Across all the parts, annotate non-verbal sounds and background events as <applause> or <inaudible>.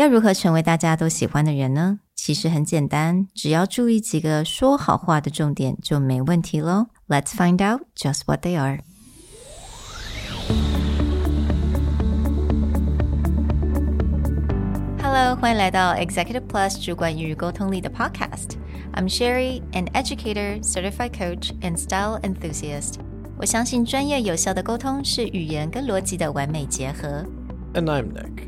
要如何成为大家都喜欢的人呢？其实很简单，只要注意几个说好话的重点就没问题喽。Let's find out just what they are. Hello，欢迎来到 Executive Plus 主管与沟通力的 Podcast。I'm Sherry, an educator, certified coach, and style enthusiast. 我相信专业有效的沟通是语言跟逻辑的完美结合。And I'm Nick,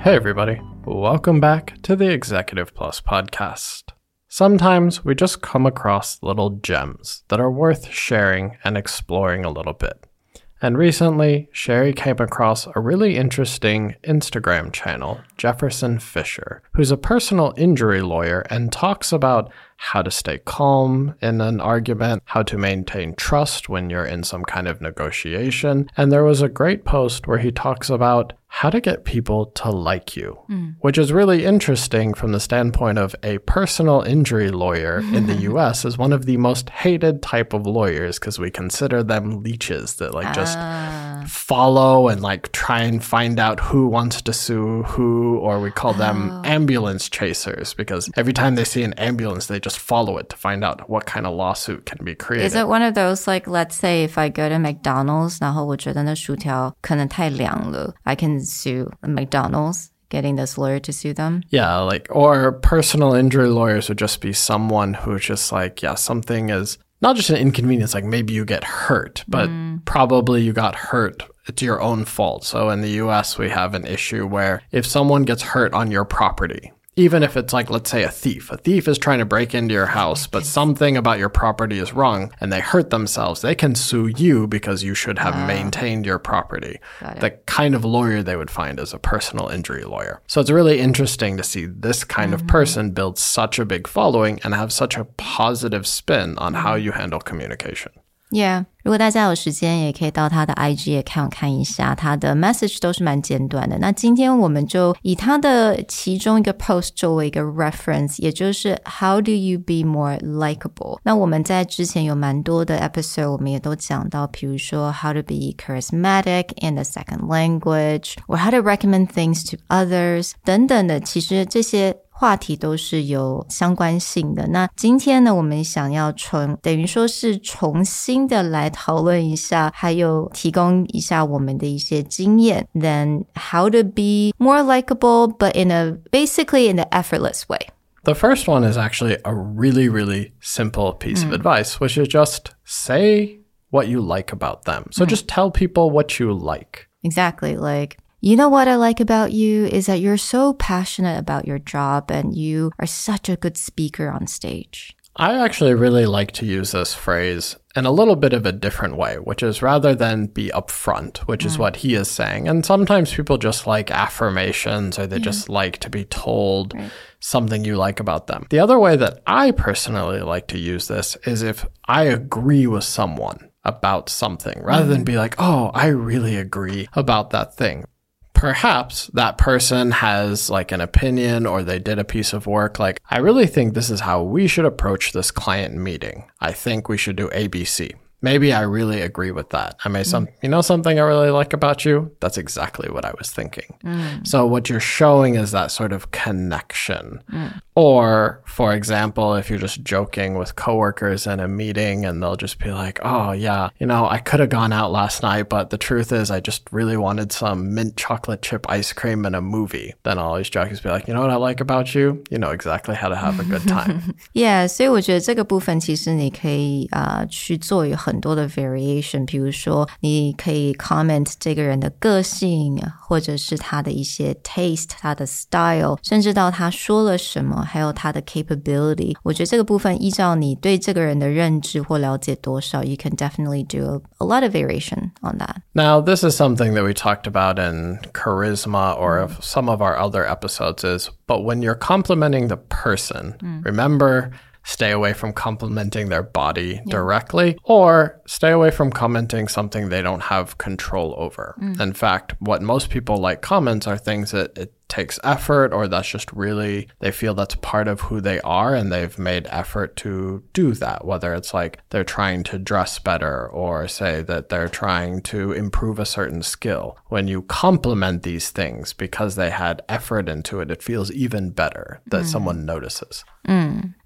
Hey, everybody. Welcome back to the Executive Plus podcast. Sometimes we just come across little gems that are worth sharing and exploring a little bit. And recently, Sherry came across a really interesting Instagram channel, Jefferson Fisher, who's a personal injury lawyer and talks about how to stay calm in an argument, how to maintain trust when you're in some kind of negotiation. And there was a great post where he talks about how to get people to like you, mm. which is really interesting from the standpoint of a personal injury lawyer in the <laughs> US is one of the most hated type of lawyers because we consider them leeches that like just uh follow and like try and find out who wants to sue who or we call them oh. ambulance chasers because every time they see an ambulance they just follow it to find out what kind of lawsuit can be created. Is it one of those like let's say if I go to McDonald's 然后我觉得那薯条可能太凉了 I can sue McDonald's getting this lawyer to sue them. Yeah, like, or personal injury lawyers would just be someone who's just like, yeah, something is not just an inconvenience, like maybe you get hurt, but mm. probably you got hurt. It's your own fault. So in the US, we have an issue where if someone gets hurt on your property, even if it's like, let's say, a thief. A thief is trying to break into your house, but something about your property is wrong and they hurt themselves. They can sue you because you should have maintained your property. The kind of lawyer they would find is a personal injury lawyer. So it's really interesting to see this kind mm-hmm. of person build such a big following and have such a positive spin on how you handle communication. Yeah，如果大家有时间，也可以到他的 IG account 看一下，他的 message 都是蛮简短的。那今天我们就以他的其中一个 post 作为一个 reference，也就是 How do you be more likable？那我们在之前有蛮多的 episode，我们也都讲到，比如说 How to be charismatic in the second language，or how to recommend things to others 等等的。其实这些 话题都是有相关性的。那今天呢，我们想要重等于说是重新的来讨论一下，还有提供一下我们的一些经验。Then how to be more likable, but in a basically in an effortless way. The first one is actually a really, really simple piece mm. of advice, which is just say what you like about them. So mm. just tell people what you like. Exactly. Like, you know what I like about you is that you're so passionate about your job and you are such a good speaker on stage. I actually really like to use this phrase in a little bit of a different way, which is rather than be upfront, which mm. is what he is saying. And sometimes people just like affirmations or they yeah. just like to be told right. something you like about them. The other way that I personally like to use this is if I agree with someone about something rather mm. than be like, oh, I really agree about that thing perhaps that person has like an opinion or they did a piece of work. Like, I really think this is how we should approach this client meeting. I think we should do ABC Maybe I really agree with that. I may some, mm. you know, something I really like about you. That's exactly what I was thinking. Mm. So what you're showing is that sort of connection. Mm. Or, for example, if you're just joking with coworkers in a meeting and they'll just be like, "Oh yeah, you know, I could have gone out last night, but the truth is, I just really wanted some mint chocolate chip ice cream and a movie." Then I'll always jokers be like, "You know what I like about you? You know exactly how to have a good time." <laughs> yeah，所以我觉得这个部分其实你可以啊、呃、去做很。 很多的 variation，比如说你可以 comment 这个人的个性，或者是他的一些 taste，他的 style，甚至到他说了什么，还有他的 capability。我觉得这个部分依照你对这个人的认知或了解多少，you can definitely do a, a lot of variation on that. Now, this is something that we talked about in charisma or some of our other episodes is, but when you're complimenting the person, remember stay away from complimenting their body directly or stay away from commenting something they don't have control over. Mm. In fact, what most people like comments are things that it takes effort or that's just really they feel that's part of who they are and they've made effort to do that whether it's like they're trying to dress better or say that they're trying to improve a certain skill. When you compliment these things because they had effort into it it feels even better that mm. someone notices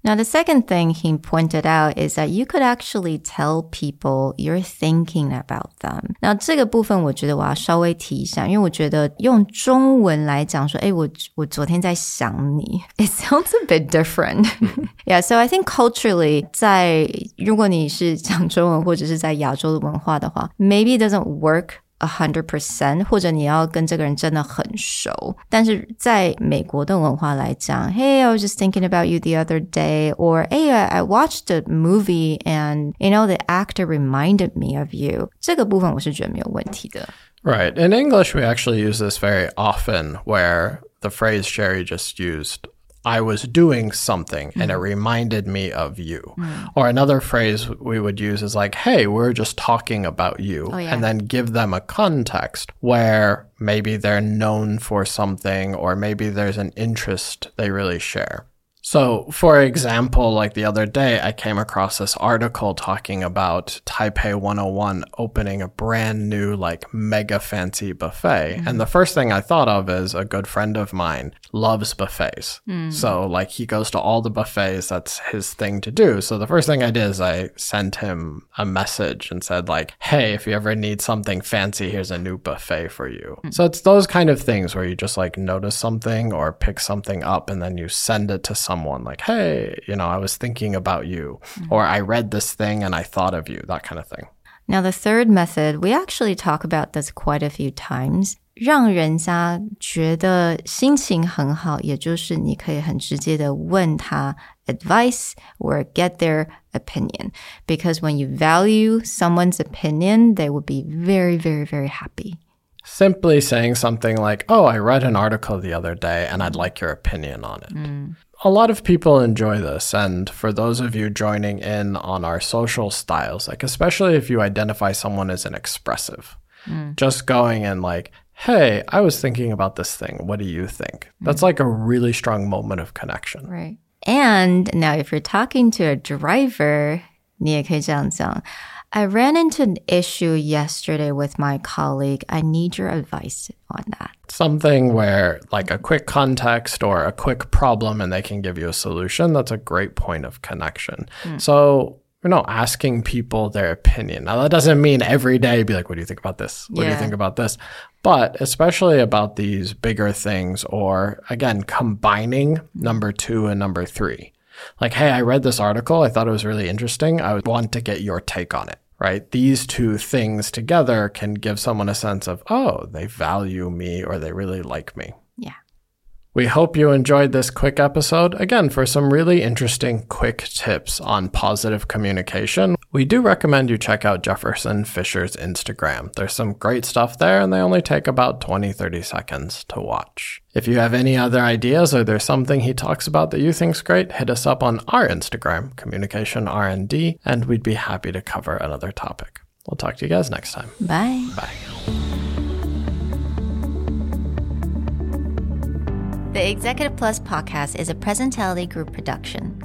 Now, the second thing he pointed out is that you could actually tell people you're thinking about them. 那这个部分我觉得我要稍微提一下，因为我觉得用中文来讲说，哎，我我昨天在想你，<laughs> it sounds a bit different. <laughs> yeah, so I think culturally，在如果你是讲中文或者是在亚洲的文化的话，maybe it doesn't work a hundred percent，或者你要跟这个人真的很熟。但是在美国的文化来讲，Hey, I was just thinking about you the other day, or Hey, I I watched a movie and you know the actor reminded me of you。这个部分我是觉得没有问题的。 Right. In English, we actually use this very often where the phrase Sherry just used, I was doing something and it hmm. reminded me of you. Hmm. Or another phrase we would use is like, hey, we're just talking about you. Oh, yeah. And then give them a context where maybe they're known for something or maybe there's an interest they really share. So, for example, like the other day, I came across this article talking about Taipei 101 opening a brand new, like, mega fancy buffet. Mm-hmm. And the first thing I thought of is a good friend of mine loves buffets. Mm. So, like, he goes to all the buffets. That's his thing to do. So, the first thing I did is I sent him a message and said, like, hey, if you ever need something fancy, here's a new buffet for you. Mm. So, it's those kind of things where you just, like, notice something or pick something up and then you send it to someone like, hey, you know, I was thinking about you, or I read this thing and I thought of you, that kind of thing. Now, the third method, we actually talk about this quite a few times. 让人家觉得心情很好，也就是你可以很直接的问他 advice or get their opinion. Because when you value someone's opinion, they will be very, very, very happy. Simply saying something like, oh, I read an article the other day and I'd like your opinion on it. A lot of people enjoy this. And for those of you joining in on our social styles, like especially if you identify someone as an expressive, just going and like, hey, I was thinking about this thing. What do you think? That's like a really strong moment of connection. Right. And now, if you're talking to a driver, 你也可以这样讲 I ran into an issue yesterday with my colleague. I need your advice on that. something where like a quick context or a quick problem and they can give you a solution that's a great point of connection. Hmm. So you know asking people their opinion. Now that doesn't mean every day be like what do you think about this? What do you think about this? But especially about these bigger things or again combining number two and number three. Like hey i read this article. I thought it was really interesting. I would want to get your take on it right these two things together can give someone a sense of oh they value me or they really like me Yeah. we hope you enjoyed this quick episode. Again, for some really interesting quick tips on positive communication, we do recommend you check out Jefferson Fisher's Instagram. There's some great stuff there, and they only take about 20, 30 seconds to watch. If you have any other ideas or there's something he talks about that you think's great, hit us up on our Instagram, Communication R&D, and we'd be happy to cover another topic. We'll talk to you guys next time. Bye. Bye. The Executive Plus podcast is a Presentality Group production,